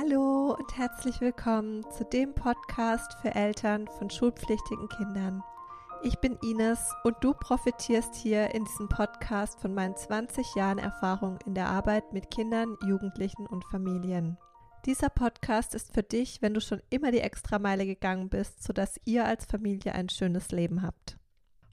Hallo und herzlich willkommen zu dem Podcast für Eltern von schulpflichtigen Kindern. Ich bin Ines und du profitierst hier in diesem Podcast von meinen 20 Jahren Erfahrung in der Arbeit mit Kindern, Jugendlichen und Familien. Dieser Podcast ist für dich, wenn du schon immer die Extrameile gegangen bist, sodass ihr als Familie ein schönes Leben habt.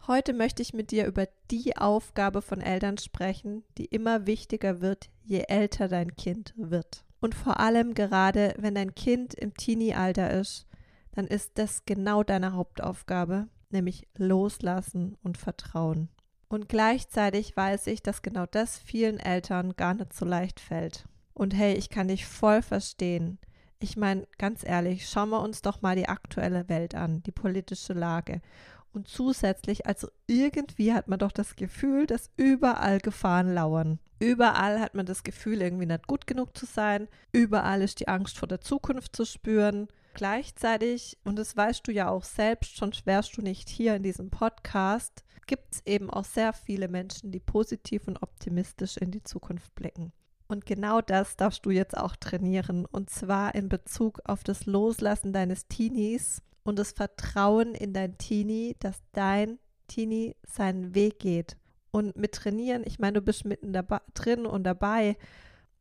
Heute möchte ich mit dir über die Aufgabe von Eltern sprechen, die immer wichtiger wird, je älter dein Kind wird. Und vor allem gerade, wenn dein Kind im Teenie-Alter ist, dann ist das genau deine Hauptaufgabe, nämlich loslassen und vertrauen. Und gleichzeitig weiß ich, dass genau das vielen Eltern gar nicht so leicht fällt. Und hey, ich kann dich voll verstehen. Ich meine, ganz ehrlich, schauen wir uns doch mal die aktuelle Welt an, die politische Lage. Und zusätzlich, also irgendwie hat man doch das Gefühl, dass überall Gefahren lauern. Überall hat man das Gefühl, irgendwie nicht gut genug zu sein. Überall ist die Angst vor der Zukunft zu spüren. Gleichzeitig, und das weißt du ja auch selbst, schon wärst du nicht hier in diesem Podcast, gibt es eben auch sehr viele Menschen, die positiv und optimistisch in die Zukunft blicken. Und genau das darfst du jetzt auch trainieren. Und zwar in Bezug auf das Loslassen deines Teenies und das Vertrauen in dein Teenie, dass dein Teenie seinen Weg geht. Und mit Trainieren, ich meine, du bist mitten dabei, drin und dabei.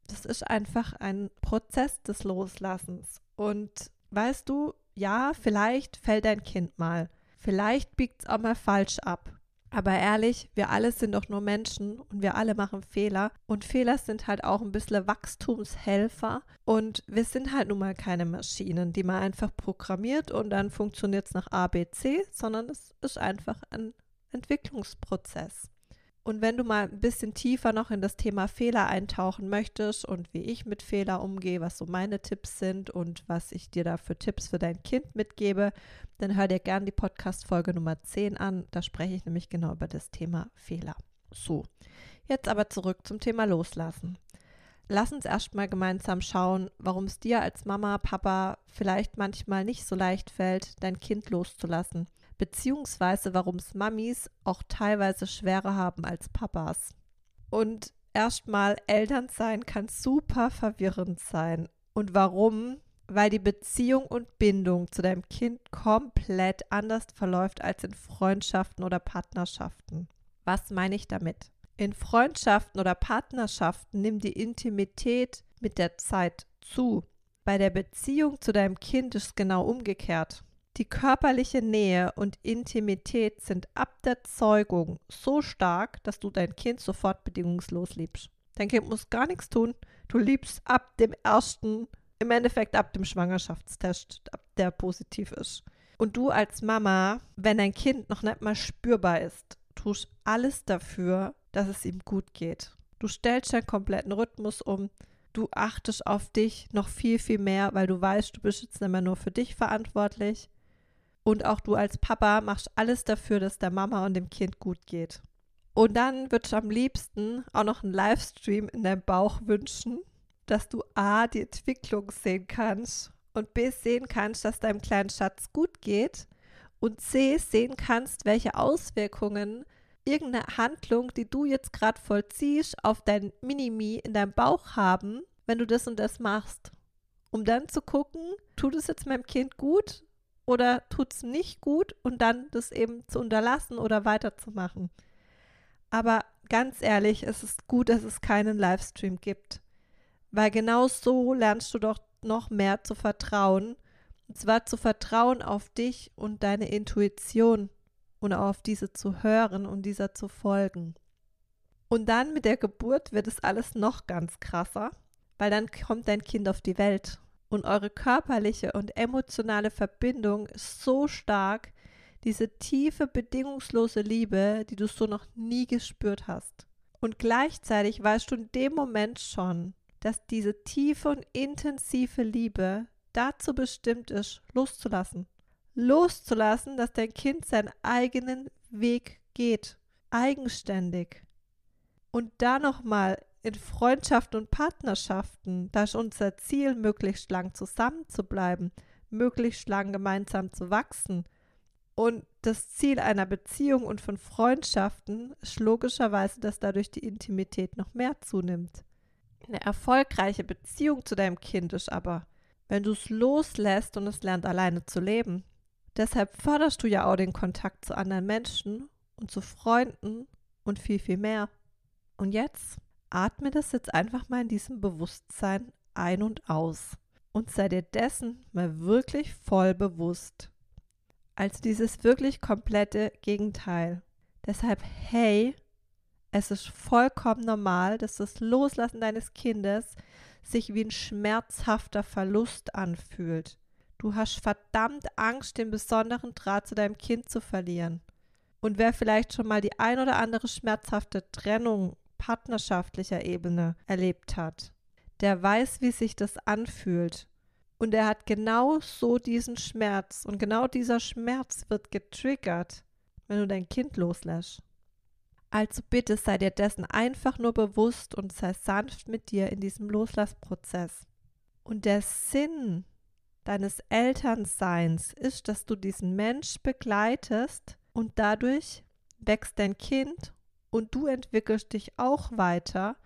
Das ist einfach ein Prozess des Loslassens. Und weißt du, ja, vielleicht fällt dein Kind mal. Vielleicht biegt es auch mal falsch ab. Aber ehrlich, wir alle sind doch nur Menschen und wir alle machen Fehler. Und Fehler sind halt auch ein bisschen Wachstumshelfer. Und wir sind halt nun mal keine Maschinen, die man einfach programmiert und dann funktioniert es nach A, B, C, sondern es ist einfach ein Entwicklungsprozess. Und wenn du mal ein bisschen tiefer noch in das Thema Fehler eintauchen möchtest und wie ich mit Fehler umgehe, was so meine Tipps sind und was ich dir da für Tipps für dein Kind mitgebe, dann hör dir gerne die Podcast-Folge Nummer 10 an. Da spreche ich nämlich genau über das Thema Fehler. So, jetzt aber zurück zum Thema Loslassen. Lass uns erstmal gemeinsam schauen, warum es dir als Mama, Papa vielleicht manchmal nicht so leicht fällt, dein Kind loszulassen beziehungsweise warum es Mamis auch teilweise schwerer haben als Papas. Und erstmal, Elternsein kann super verwirrend sein. Und warum? Weil die Beziehung und Bindung zu deinem Kind komplett anders verläuft als in Freundschaften oder Partnerschaften. Was meine ich damit? In Freundschaften oder Partnerschaften nimmt die Intimität mit der Zeit zu. Bei der Beziehung zu deinem Kind ist es genau umgekehrt. Die körperliche Nähe und Intimität sind ab der Zeugung so stark, dass du dein Kind sofort bedingungslos liebst. Dein Kind muss gar nichts tun. Du liebst ab dem ersten, im Endeffekt ab dem Schwangerschaftstest, ab der positiv ist. Und du als Mama, wenn dein Kind noch nicht mal spürbar ist, tust alles dafür, dass es ihm gut geht. Du stellst deinen kompletten Rhythmus um. Du achtest auf dich noch viel, viel mehr, weil du weißt, du bist jetzt nicht mehr nur für dich verantwortlich, und auch du als Papa machst alles dafür, dass der Mama und dem Kind gut geht. Und dann würdest du am liebsten auch noch einen Livestream in deinem Bauch wünschen, dass du A, die Entwicklung sehen kannst und B, sehen kannst, dass deinem kleinen Schatz gut geht und C, sehen kannst, welche Auswirkungen irgendeine Handlung, die du jetzt gerade vollziehst, auf dein Minimi in deinem Bauch haben, wenn du das und das machst. Um dann zu gucken, tut es jetzt meinem Kind gut oder tut es nicht gut und dann das eben zu unterlassen oder weiterzumachen. Aber ganz ehrlich, es ist gut, dass es keinen Livestream gibt, weil genau so lernst du doch noch mehr zu vertrauen. Und zwar zu vertrauen auf dich und deine Intuition und auf diese zu hören und dieser zu folgen. Und dann mit der Geburt wird es alles noch ganz krasser, weil dann kommt dein Kind auf die Welt und eure körperliche und emotionale Verbindung ist so stark, diese tiefe, bedingungslose Liebe, die du so noch nie gespürt hast. Und gleichzeitig weißt du in dem Moment schon, dass diese tiefe und intensive Liebe dazu bestimmt ist, loszulassen. Loszulassen, dass dein Kind seinen eigenen Weg geht, eigenständig. Und da nochmal in Freundschaften und Partnerschaften, da ist unser Ziel, möglichst lang zusammen zu bleiben, möglichst lang gemeinsam zu wachsen. Und das Ziel einer Beziehung und von Freundschaften ist logischerweise, dass dadurch die Intimität noch mehr zunimmt. Eine erfolgreiche Beziehung zu deinem Kind ist aber, wenn du es loslässt und es lernt alleine zu leben. Deshalb förderst du ja auch den Kontakt zu anderen Menschen und zu Freunden und viel, viel mehr. Und jetzt atme das jetzt einfach mal in diesem Bewusstsein ein und aus und sei dir dessen mal wirklich voll bewusst. Als dieses wirklich komplette Gegenteil. Deshalb, hey, es ist vollkommen normal, dass das Loslassen deines Kindes sich wie ein schmerzhafter Verlust anfühlt. Du hast verdammt Angst, den besonderen Draht zu deinem Kind zu verlieren. Und wer vielleicht schon mal die ein oder andere schmerzhafte Trennung partnerschaftlicher Ebene erlebt hat, der weiß, wie sich das anfühlt. Und er hat genau so diesen Schmerz. Und genau dieser Schmerz wird getriggert, wenn du dein Kind loslässt. Also bitte sei dir dessen einfach nur bewusst und sei sanft mit dir in diesem Loslassprozess. Und der Sinn deines Elternseins ist, dass du diesen Mensch begleitest und dadurch wächst dein Kind und du entwickelst dich auch weiter.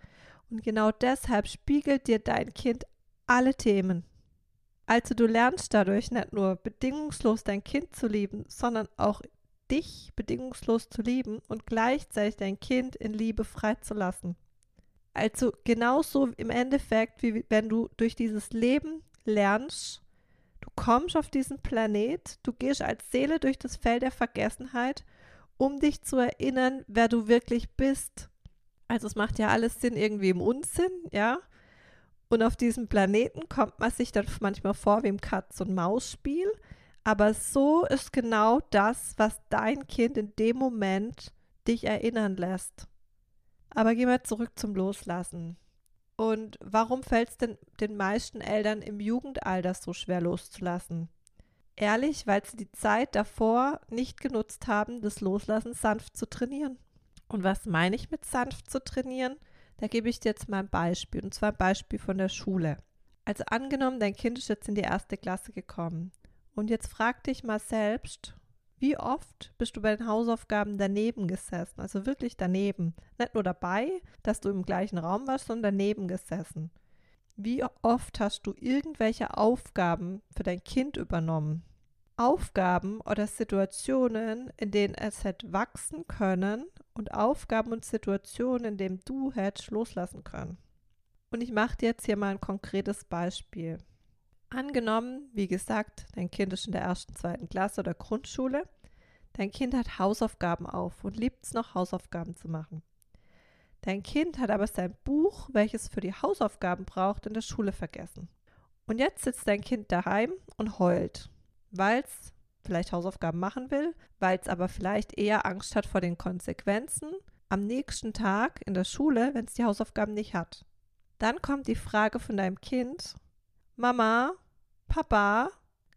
Und genau deshalb spiegelt dir dein Kind alle Themen. Also du lernst dadurch nicht nur bedingungslos dein Kind zu lieben, sondern auch dich bedingungslos zu lieben und gleichzeitig dein Kind in Liebe freizulassen. Also genauso im Endeffekt, wie wenn du durch dieses Leben lernst, du kommst auf diesen Planet, du gehst als Seele durch das Feld der Vergessenheit, um dich zu erinnern, wer du wirklich bist. Also es macht ja alles Sinn irgendwie im Unsinn, ja. Und auf diesem Planeten kommt man sich dann manchmal vor wie im Katz- und Maus-Spiel. Aber so ist genau das, was dein Kind in dem Moment dich erinnern lässt. Aber gehen wir zurück zum Loslassen. Und warum fällt es denn den meisten Eltern im Jugendalter so schwer loszulassen? Ehrlich, weil sie die Zeit davor nicht genutzt haben, das Loslassen sanft zu trainieren. Und was meine ich mit sanft zu trainieren? Da gebe ich dir jetzt mal ein Beispiel, und zwar ein Beispiel von der Schule. Also angenommen, dein Kind ist jetzt in die erste Klasse gekommen und jetzt frag dich mal selbst, wie oft bist du bei den Hausaufgaben daneben gesessen? Also wirklich daneben. Nicht nur dabei, dass du im gleichen Raum warst, sondern daneben gesessen. Wie oft hast du irgendwelche Aufgaben für dein Kind übernommen? Aufgaben oder Situationen, in denen es hätte wachsen können und Aufgaben und Situationen, in denen du hättest loslassen können. Und ich mache dir jetzt hier mal ein konkretes Beispiel. Angenommen, wie gesagt, dein Kind ist in der ersten, zweiten Klasse oder Grundschule. Dein Kind hat Hausaufgaben auf und liebt es noch, Hausaufgaben zu machen. Dein Kind hat aber sein Buch, welches für die Hausaufgaben braucht, in der Schule vergessen. Und jetzt sitzt dein Kind daheim und heult, weil es vielleicht Hausaufgaben machen will, weil es aber vielleicht eher Angst hat vor den Konsequenzen am nächsten Tag in der Schule, wenn es die Hausaufgaben nicht hat. Dann kommt die Frage von deinem Kind, Mama, Papa,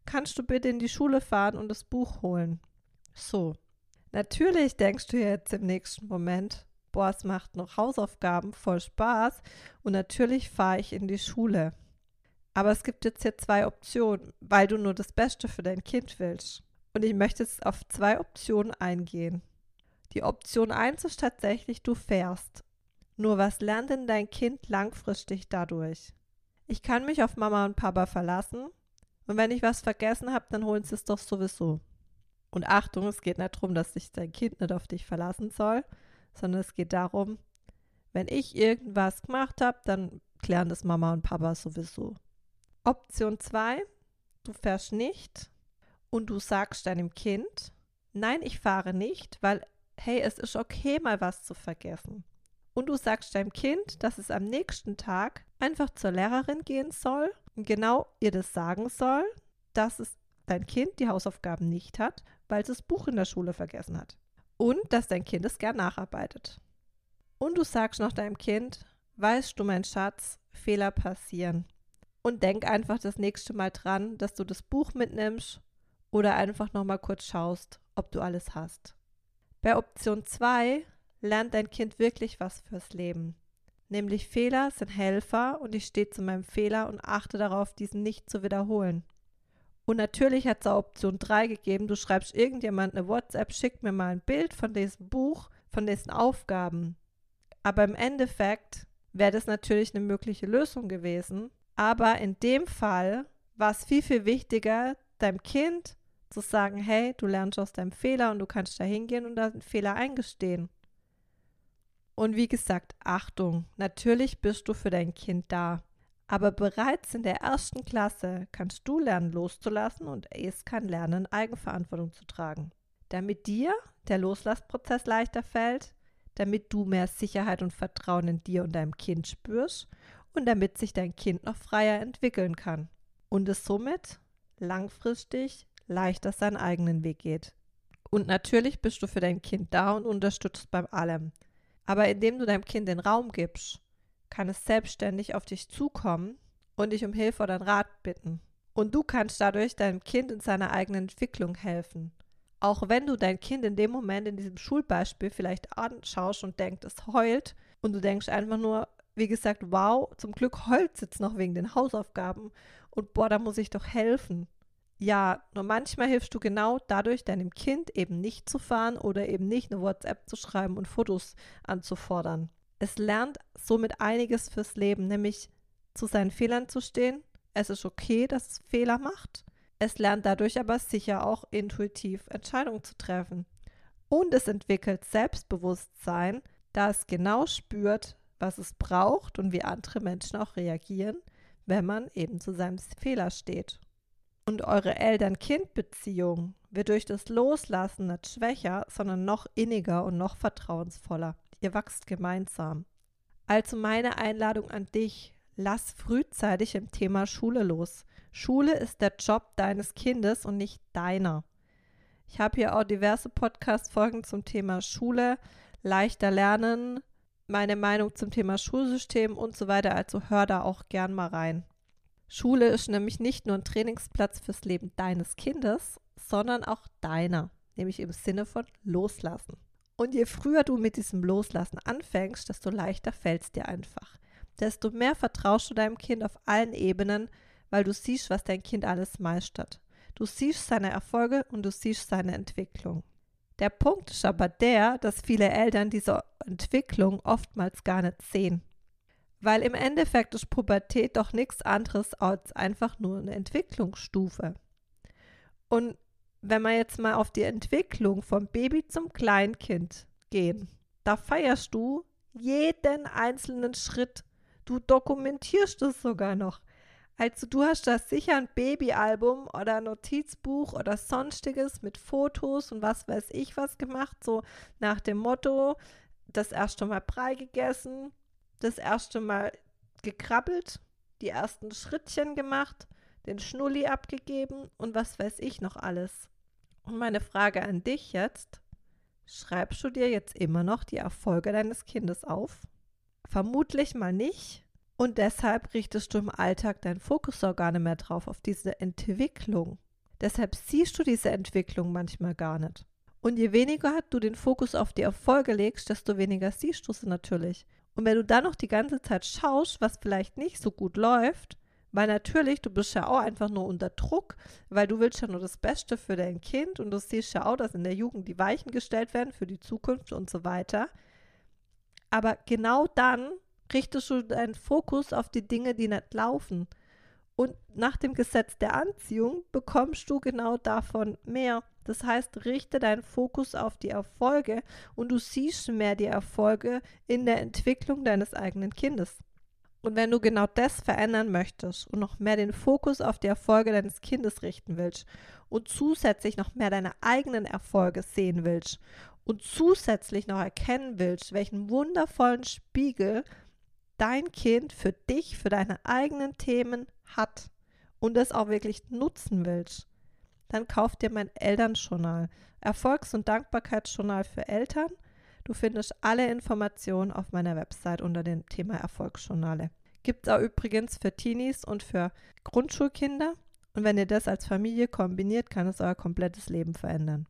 kannst du bitte in die Schule fahren und das Buch holen? So. Natürlich denkst du jetzt im nächsten Moment, boah, es macht noch Hausaufgaben, voll Spaß und natürlich fahre ich in die Schule. Aber es gibt jetzt hier zwei Optionen, weil du nur das Beste für dein Kind willst. Und ich möchte jetzt auf zwei Optionen eingehen. Die Option 1 ist tatsächlich, du fährst. Nur was lernt denn dein Kind langfristig dadurch? ich kann mich auf Mama und Papa verlassen und wenn ich was vergessen habe, dann holen sie es doch sowieso. Und Achtung, es geht nicht darum, dass sich dein Kind nicht auf dich verlassen soll, sondern es geht darum, wenn ich irgendwas gemacht habe, dann klären das Mama und Papa sowieso. Option 2, du fährst nicht und du sagst deinem Kind, nein, ich fahre nicht, weil, hey, es ist okay, mal was zu vergessen und du sagst deinem Kind, dass es am nächsten Tag einfach zur Lehrerin gehen soll und genau ihr das sagen soll, dass es dein Kind die Hausaufgaben nicht hat, weil es das Buch in der Schule vergessen hat. Und dass dein Kind es gern nacharbeitet. Und du sagst noch deinem Kind, weißt du, mein Schatz, Fehler passieren. Und denk einfach das nächste Mal dran, dass du das Buch mitnimmst oder einfach nochmal kurz schaust, ob du alles hast. Bei Option 2 lernt dein Kind wirklich was fürs Leben. Nämlich Fehler sind Helfer und ich stehe zu meinem Fehler und achte darauf, diesen nicht zu wiederholen. Und natürlich hat es auch Option 3 gegeben, du schreibst irgendjemand eine WhatsApp, schick mir mal ein Bild von diesem Buch, von diesen Aufgaben. Aber im Endeffekt wäre das natürlich eine mögliche Lösung gewesen. Aber in dem Fall war es viel, viel wichtiger, deinem Kind zu sagen, hey, du lernst aus deinem Fehler und du kannst da hingehen und einen Fehler eingestehen. Und wie gesagt, Achtung, natürlich bist du für dein Kind da. Aber bereits in der ersten Klasse kannst du lernen loszulassen und es kann lernen, Eigenverantwortung zu tragen. Damit dir der Loslassprozess leichter fällt, damit du mehr Sicherheit und Vertrauen in dir und deinem Kind spürst und damit sich dein Kind noch freier entwickeln kann und es somit langfristig leichter seinen eigenen Weg geht. Und natürlich bist du für dein Kind da und unterstützt beim allem. Aber indem du deinem Kind den Raum gibst, kann es selbstständig auf dich zukommen und dich um Hilfe oder Rat bitten. Und du kannst dadurch deinem Kind in seiner eigenen Entwicklung helfen. Auch wenn du dein Kind in dem Moment in diesem Schulbeispiel vielleicht anschaust und denkst, es heult und du denkst einfach nur, wie gesagt, wow, zum Glück heult es jetzt noch wegen den Hausaufgaben und boah, da muss ich doch helfen. Ja, nur manchmal hilfst du genau dadurch, deinem Kind eben nicht zu fahren oder eben nicht eine WhatsApp zu schreiben und Fotos anzufordern. Es lernt somit einiges fürs Leben, nämlich zu seinen Fehlern zu stehen. Es ist okay, dass es Fehler macht. Es lernt dadurch aber sicher auch intuitiv Entscheidungen zu treffen. Und es entwickelt Selbstbewusstsein, da es genau spürt, was es braucht und wie andere Menschen auch reagieren, wenn man eben zu seinem Fehler steht. Und eure Eltern-Kind-Beziehung wird durch das Loslassen nicht schwächer, sondern noch inniger und noch vertrauensvoller. Ihr wachst gemeinsam. Also meine Einladung an dich, lass frühzeitig im Thema Schule los. Schule ist der Job deines Kindes und nicht deiner. Ich habe hier auch diverse Podcast-Folgen zum Thema Schule, leichter lernen, meine Meinung zum Thema Schulsystem und so weiter. Also hör da auch gern mal rein. Schule ist nämlich nicht nur ein Trainingsplatz fürs Leben deines Kindes, sondern auch deiner, nämlich im Sinne von Loslassen. Und je früher du mit diesem Loslassen anfängst, desto leichter fällt es dir einfach. Desto mehr vertraust du deinem Kind auf allen Ebenen, weil du siehst, was dein Kind alles meistert. Du siehst seine Erfolge und du siehst seine Entwicklung. Der Punkt ist aber der, dass viele Eltern diese Entwicklung oftmals gar nicht sehen. Weil im Endeffekt ist Pubertät doch nichts anderes als einfach nur eine Entwicklungsstufe. Und wenn wir jetzt mal auf die Entwicklung vom Baby zum Kleinkind gehen, da feierst du jeden einzelnen Schritt. Du dokumentierst es sogar noch. Also du hast da sicher ein Babyalbum oder Notizbuch oder sonstiges mit Fotos und was weiß ich was gemacht, so nach dem Motto, das erste Mal Brei gegessen, das erste Mal gekrabbelt, die ersten Schrittchen gemacht, den Schnulli abgegeben und was weiß ich noch alles. Und meine Frage an dich jetzt, schreibst du dir jetzt immer noch die Erfolge deines Kindes auf? Vermutlich mal nicht, und deshalb richtest du im Alltag deinen Fokus auch gar nicht mehr drauf, auf diese Entwicklung. Deshalb siehst du diese Entwicklung manchmal gar nicht. Und je weniger du den Fokus auf die Erfolge legst, desto weniger siehst du sie natürlich. Und wenn du dann noch die ganze Zeit schaust, was vielleicht nicht so gut läuft, weil natürlich, du bist ja auch einfach nur unter Druck, weil du willst ja nur das Beste für dein Kind und du siehst ja auch, dass in der Jugend die Weichen gestellt werden für die Zukunft und so weiter. Aber genau dann richtest du deinen Fokus auf die Dinge, die nicht laufen. Und nach dem Gesetz der Anziehung bekommst du genau davon mehr. Das heißt, richte deinen Fokus auf die Erfolge und du siehst mehr die Erfolge in der Entwicklung deines eigenen Kindes. Und wenn du genau das verändern möchtest und noch mehr den Fokus auf die Erfolge deines Kindes richten willst und zusätzlich noch mehr deine eigenen Erfolge sehen willst und zusätzlich noch erkennen willst, welchen wundervollen Spiegel dein Kind für dich, für deine eigenen Themen hat und es auch wirklich nutzen willst, dann kauf dir mein Elternjournal, Erfolgs- und Dankbarkeitsjournal für Eltern. Du findest alle Informationen auf meiner Website unter dem Thema Erfolgsjournale. Gibt es auch übrigens für Teenies und für Grundschulkinder. Und wenn ihr das als Familie kombiniert, kann es euer komplettes Leben verändern.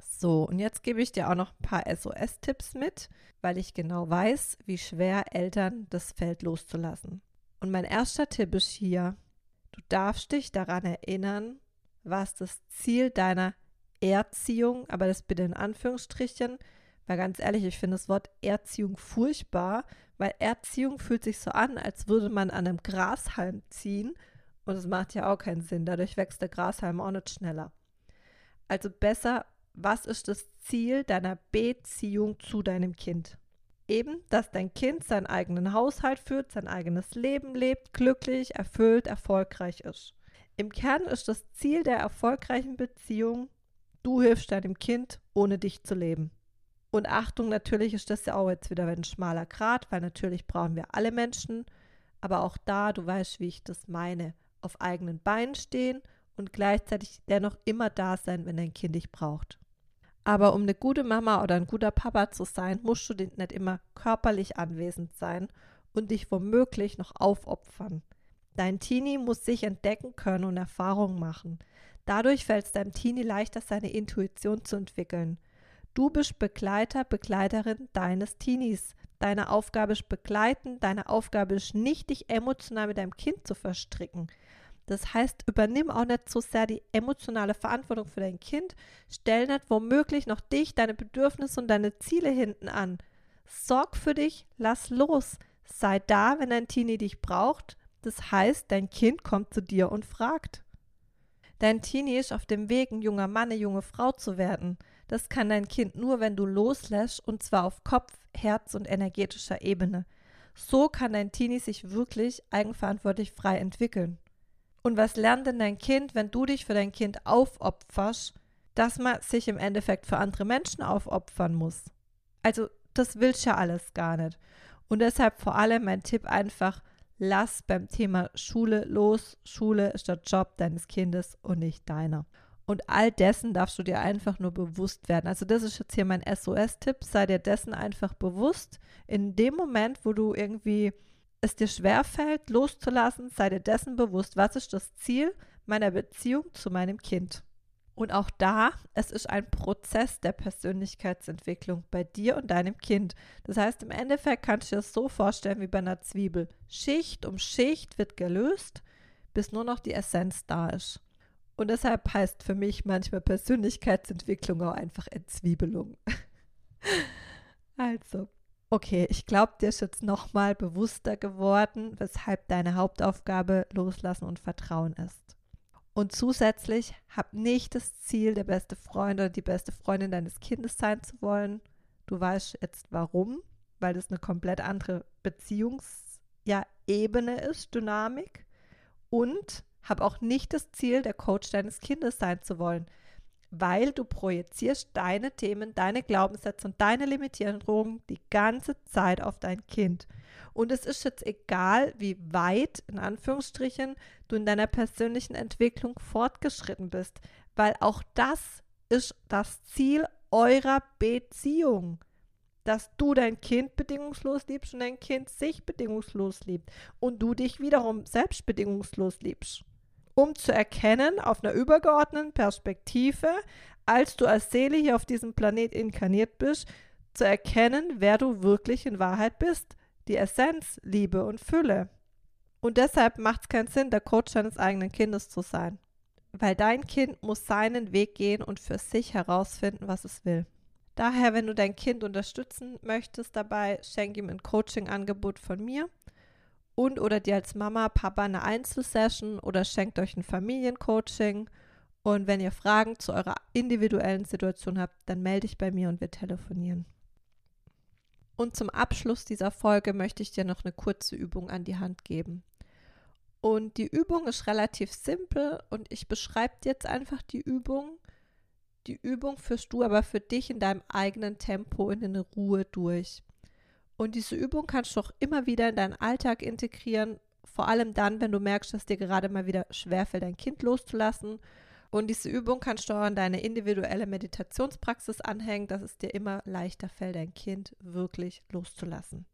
So, und jetzt gebe ich dir auch noch ein paar SOS-Tipps mit, weil ich genau weiß, wie schwer Eltern das Feld loszulassen. Und mein erster Tipp ist hier, du darfst dich daran erinnern, was das Ziel deiner Erziehung, aber das bitte in Anführungsstrichen, weil ganz ehrlich, ich finde das Wort Erziehung furchtbar, weil Erziehung fühlt sich so an, als würde man an einem Grashalm ziehen Und es macht ja auch keinen Sinn. Dadurch wächst der Grashalm auch nicht schneller. Also besser, was ist das Ziel deiner Beziehung zu deinem Kind? Eben, dass dein Kind seinen eigenen Haushalt führt, sein eigenes Leben lebt, glücklich, erfüllt, erfolgreich ist. Im Kern ist das Ziel der erfolgreichen Beziehung, du hilfst deinem Kind, ohne dich zu leben. Und Achtung, natürlich ist das ja auch jetzt wieder ein schmaler Grat, weil natürlich brauchen wir alle Menschen, aber auch da, du weißt, wie ich das meine, auf eigenen Beinen stehen und gleichzeitig dennoch immer da sein, wenn dein Kind dich braucht. Aber um eine gute Mama oder ein guter Papa zu sein, musst du nicht immer körperlich anwesend sein und dich womöglich noch aufopfern. Dein Teenie muss sich entdecken können und Erfahrungen machen. Dadurch fällt es deinem Teenie leichter, seine Intuition zu entwickeln. Du bist Begleiter, Begleiterin deines Teenies. Deine Aufgabe ist begleiten, deine Aufgabe ist nicht, dich emotional mit deinem Kind zu verstricken. Das heißt, übernimm auch nicht so sehr die emotionale Verantwortung für dein Kind, stell nicht womöglich noch dich, deine Bedürfnisse und deine Ziele hinten an. Sorg für dich, lass los. Sei da, wenn dein Teenie dich braucht. Das heißt, dein Kind kommt zu dir und fragt. Dein Teenie ist auf dem Weg, ein junger Mann, eine junge Frau zu werden. Das kann dein Kind nur, wenn du loslässt, und zwar auf Kopf, Herz und energetischer Ebene. So kann dein Teenie sich wirklich eigenverantwortlich frei entwickeln. Und was lernt denn dein Kind, wenn du dich für dein Kind aufopferst, dass man sich im Endeffekt für andere Menschen aufopfern muss? Also, das willst ja alles gar nicht. Und deshalb vor allem mein Tipp einfach, lass beim Thema Schule los. Schule ist der Job deines Kindes und nicht deiner. Und all dessen darfst du dir einfach nur bewusst werden. Also das ist jetzt hier mein SOS-Tipp. Sei dir dessen einfach bewusst. In dem Moment, wo du irgendwie es dir schwerfällt, loszulassen, sei dir dessen bewusst, was ist das Ziel meiner Beziehung zu meinem Kind. Und auch da, es ist ein Prozess der Persönlichkeitsentwicklung bei dir und deinem Kind. Das heißt, im Endeffekt kannst du dir das so vorstellen wie bei einer Zwiebel. Schicht um Schicht wird gelöst, bis nur noch die Essenz da ist. Und deshalb heißt für mich manchmal Persönlichkeitsentwicklung auch einfach Entzwiebelung. also, Okay, ich glaube, dir ist jetzt nochmal bewusster geworden, weshalb deine Hauptaufgabe Loslassen und Vertrauen ist. Und zusätzlich hab nicht das Ziel, der beste Freund oder die beste Freundin deines Kindes sein zu wollen. Du weißt jetzt warum, weil das eine komplett andere Beziehungsebene ja, ist, Dynamik. Und hab auch nicht das Ziel, der Coach deines Kindes sein zu wollen weil du projizierst deine Themen, deine Glaubenssätze und deine Limitierungen die ganze Zeit auf dein Kind. Und es ist jetzt egal, wie weit, in Anführungsstrichen, du in deiner persönlichen Entwicklung fortgeschritten bist, weil auch das ist das Ziel eurer Beziehung. Dass du dein Kind bedingungslos liebst und dein Kind sich bedingungslos liebt und du dich wiederum selbst bedingungslos liebst um zu erkennen auf einer übergeordneten Perspektive, als du als Seele hier auf diesem Planet inkarniert bist, zu erkennen, wer du wirklich in Wahrheit bist, die Essenz, Liebe und Fülle. Und deshalb macht es keinen Sinn, der Coach deines eigenen Kindes zu sein. Weil dein Kind muss seinen Weg gehen und für sich herausfinden, was es will. Daher, wenn du dein Kind unterstützen möchtest dabei, schenk ihm ein Coaching-Angebot von mir und oder dir als Mama, Papa eine Einzelsession oder schenkt euch ein Familiencoaching. Und wenn ihr Fragen zu eurer individuellen Situation habt, dann melde dich bei mir und wir telefonieren. Und zum Abschluss dieser Folge möchte ich dir noch eine kurze Übung an die Hand geben. Und die Übung ist relativ simpel und ich beschreibe dir jetzt einfach die Übung. Die Übung führst du aber für dich in deinem eigenen Tempo in Ruhe durch. Und diese Übung kannst du auch immer wieder in deinen Alltag integrieren, vor allem dann, wenn du merkst, dass dir gerade mal wieder schwerfällt, dein Kind loszulassen. Und diese Übung kannst du auch an deine individuelle Meditationspraxis anhängen, dass es dir immer leichter fällt, dein Kind wirklich loszulassen.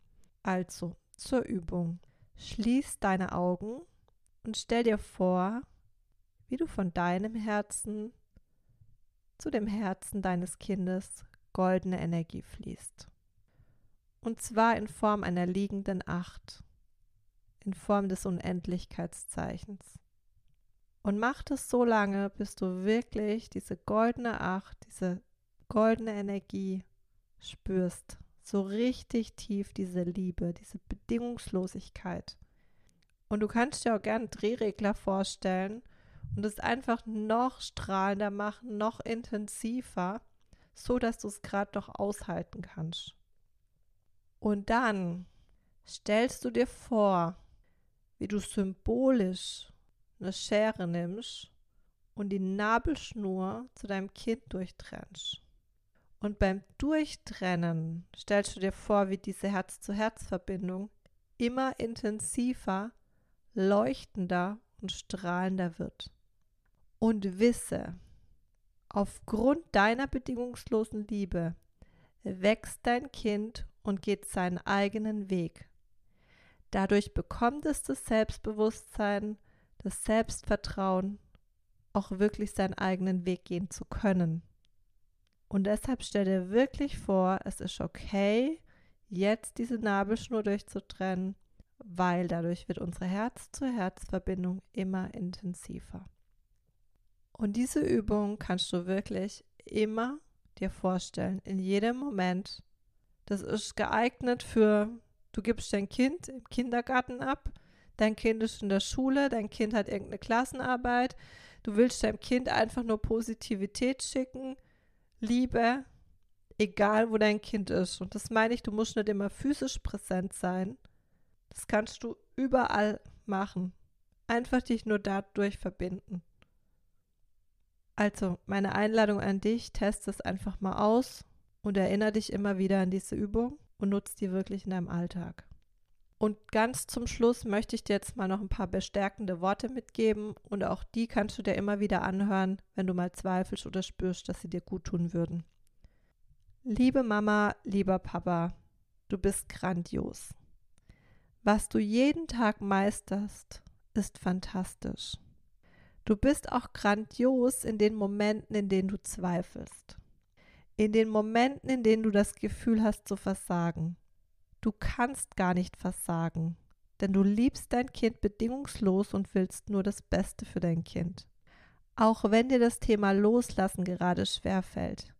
Also zur Übung. Schließ deine Augen und stell dir vor, wie du von deinem Herzen zu dem Herzen deines Kindes goldene Energie fließt. Und zwar in Form einer liegenden Acht, in Form des Unendlichkeitszeichens. Und mach das so lange, bis du wirklich diese goldene Acht, diese goldene Energie spürst. So richtig tief diese Liebe, diese Bedingungslosigkeit. Und du kannst dir auch gerne Drehregler vorstellen und es einfach noch strahlender machen, noch intensiver, so dass du es gerade doch aushalten kannst. Und dann stellst du dir vor, wie du symbolisch eine Schere nimmst und die Nabelschnur zu deinem Kind durchtrennst. Und beim Durchtrennen stellst du dir vor, wie diese Herz-zu-Herz-Verbindung immer intensiver, leuchtender und strahlender wird. Und wisse, aufgrund deiner bedingungslosen Liebe wächst dein Kind und geht seinen eigenen Weg. Dadurch bekommt es das Selbstbewusstsein, das Selbstvertrauen, auch wirklich seinen eigenen Weg gehen zu können. Und deshalb stell dir wirklich vor, es ist okay, jetzt diese Nabelschnur durchzutrennen, weil dadurch wird unsere Herz-zu-Herz-Verbindung immer intensiver. Und diese Übung kannst du wirklich immer dir vorstellen, in jedem Moment. Das ist geeignet für, du gibst dein Kind im Kindergarten ab, dein Kind ist in der Schule, dein Kind hat irgendeine Klassenarbeit, du willst deinem Kind einfach nur Positivität schicken, Liebe, egal wo dein Kind ist. Und das meine ich, du musst nicht immer physisch präsent sein. Das kannst du überall machen. Einfach dich nur dadurch verbinden. Also, meine Einladung an dich, teste es einfach mal aus und erinnere dich immer wieder an diese Übung und nutze die wirklich in deinem Alltag. Und ganz zum Schluss möchte ich dir jetzt mal noch ein paar bestärkende Worte mitgeben und auch die kannst du dir immer wieder anhören, wenn du mal zweifelst oder spürst, dass sie dir gut tun würden. Liebe Mama, lieber Papa, du bist grandios. Was du jeden Tag meisterst, ist fantastisch. Du bist auch grandios in den Momenten, in denen du zweifelst. In den Momenten, in denen du das Gefühl hast zu versagen. Du kannst gar nicht versagen, denn du liebst dein Kind bedingungslos und willst nur das Beste für dein Kind. Auch wenn dir das Thema Loslassen gerade schwerfällt.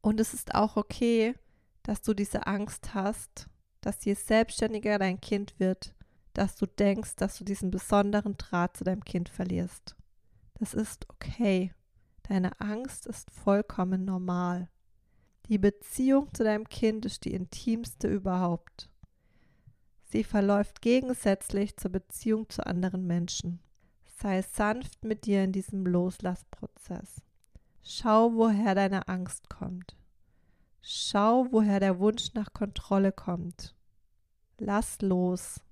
Und es ist auch okay, dass du diese Angst hast, dass je selbstständiger dein Kind wird, dass du denkst, dass du diesen besonderen Draht zu deinem Kind verlierst. Das ist okay. Deine Angst ist vollkommen normal. Die Beziehung zu deinem Kind ist die intimste überhaupt. Sie verläuft gegensätzlich zur Beziehung zu anderen Menschen. Sei sanft mit dir in diesem Loslassprozess. Schau, woher deine Angst kommt. Schau, woher der Wunsch nach Kontrolle kommt. Lass los.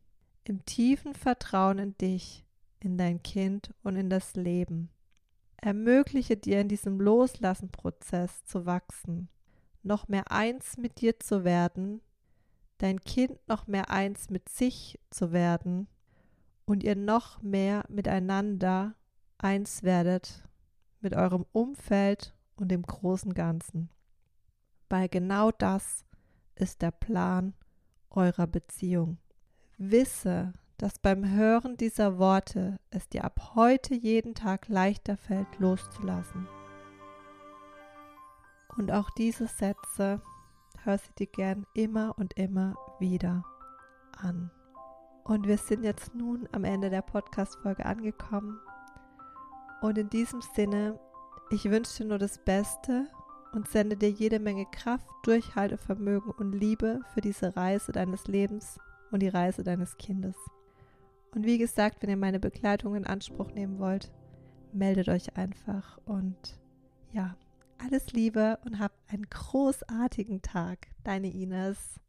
Im tiefen Vertrauen in dich, in dein Kind und in das Leben. Ermögliche dir in diesem Loslassenprozess zu wachsen noch mehr eins mit dir zu werden, dein Kind noch mehr eins mit sich zu werden und ihr noch mehr miteinander eins werdet mit eurem Umfeld und dem großen Ganzen. Weil genau das ist der Plan eurer Beziehung. Wisse, dass beim Hören dieser Worte es dir ab heute jeden Tag leichter fällt, loszulassen. Und auch diese Sätze hör sie dir gern immer und immer wieder an. Und wir sind jetzt nun am Ende der Podcast-Folge angekommen. Und in diesem Sinne, ich wünsche dir nur das Beste und sende dir jede Menge Kraft, Durchhaltevermögen und Liebe für diese Reise deines Lebens und die Reise deines Kindes. Und wie gesagt, wenn ihr meine Begleitung in Anspruch nehmen wollt, meldet euch einfach und ja, alles Liebe und hab einen großartigen Tag. Deine Ines.